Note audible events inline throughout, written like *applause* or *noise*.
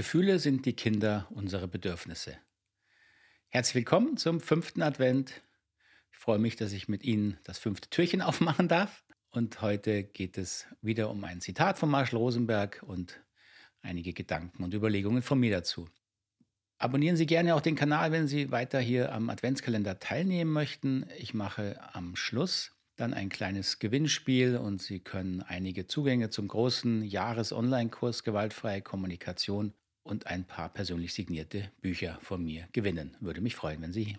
Gefühle sind die Kinder unserer Bedürfnisse. Herzlich willkommen zum fünften Advent. Ich freue mich, dass ich mit Ihnen das fünfte Türchen *laughs* aufmachen darf. Und heute geht es wieder um ein Zitat von Marshall Rosenberg und einige Gedanken und Überlegungen von mir dazu. Abonnieren Sie gerne auch den Kanal, wenn Sie weiter hier am Adventskalender teilnehmen möchten. Ich mache am Schluss dann ein kleines Gewinnspiel und Sie können einige Zugänge zum großen Jahres-Online-Kurs Gewaltfreie Kommunikation und ein paar persönlich signierte Bücher von mir gewinnen. Würde mich freuen, wenn Sie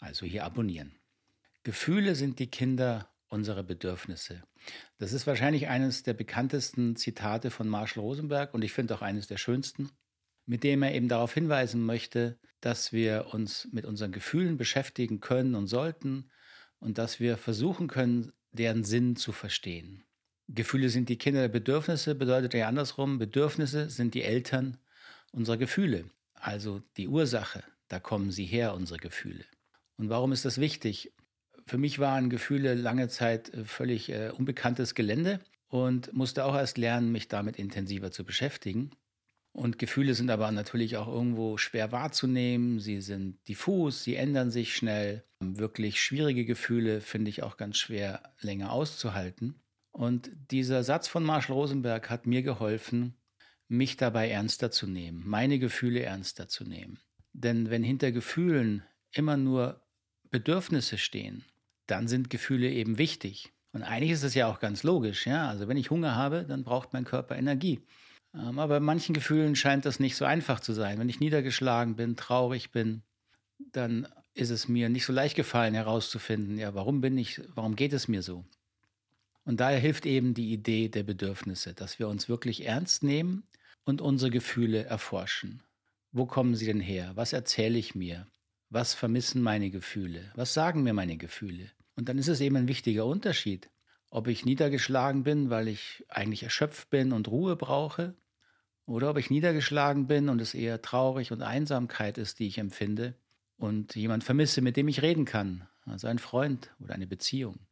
also hier abonnieren. Gefühle sind die Kinder unserer Bedürfnisse. Das ist wahrscheinlich eines der bekanntesten Zitate von Marshall Rosenberg und ich finde auch eines der schönsten, mit dem er eben darauf hinweisen möchte, dass wir uns mit unseren Gefühlen beschäftigen können und sollten und dass wir versuchen können, deren Sinn zu verstehen. Gefühle sind die Kinder der Bedürfnisse, bedeutet ja andersrum, Bedürfnisse sind die Eltern unserer Gefühle, also die Ursache, da kommen sie her, unsere Gefühle. Und warum ist das wichtig? Für mich waren Gefühle lange Zeit äh, völlig äh, unbekanntes Gelände und musste auch erst lernen, mich damit intensiver zu beschäftigen. Und Gefühle sind aber natürlich auch irgendwo schwer wahrzunehmen. Sie sind diffus, sie ändern sich schnell. Wirklich schwierige Gefühle finde ich auch ganz schwer länger auszuhalten. Und dieser Satz von Marshall Rosenberg hat mir geholfen, mich dabei ernster zu nehmen, meine Gefühle ernster zu nehmen. Denn wenn hinter Gefühlen immer nur Bedürfnisse stehen, dann sind Gefühle eben wichtig. Und eigentlich ist es ja auch ganz logisch, ja. Also wenn ich Hunger habe, dann braucht mein Körper Energie. Ähm, aber bei manchen Gefühlen scheint das nicht so einfach zu sein. Wenn ich niedergeschlagen bin, traurig bin, dann ist es mir nicht so leicht gefallen herauszufinden, ja, warum bin ich, warum geht es mir so? Und daher hilft eben die Idee der Bedürfnisse, dass wir uns wirklich ernst nehmen und unsere Gefühle erforschen. Wo kommen sie denn her? Was erzähle ich mir? Was vermissen meine Gefühle? Was sagen mir meine Gefühle? Und dann ist es eben ein wichtiger Unterschied, ob ich niedergeschlagen bin, weil ich eigentlich erschöpft bin und Ruhe brauche, oder ob ich niedergeschlagen bin und es eher traurig und Einsamkeit ist, die ich empfinde und jemand vermisse, mit dem ich reden kann, also ein Freund oder eine Beziehung.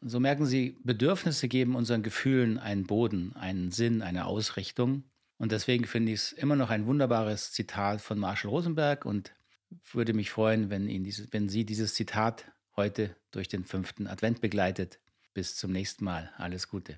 So merken Sie, Bedürfnisse geben unseren Gefühlen einen Boden, einen Sinn, eine Ausrichtung. Und deswegen finde ich es immer noch ein wunderbares Zitat von Marshall Rosenberg und würde mich freuen, wenn, Ihnen dieses, wenn Sie dieses Zitat heute durch den fünften Advent begleitet. Bis zum nächsten Mal. Alles Gute.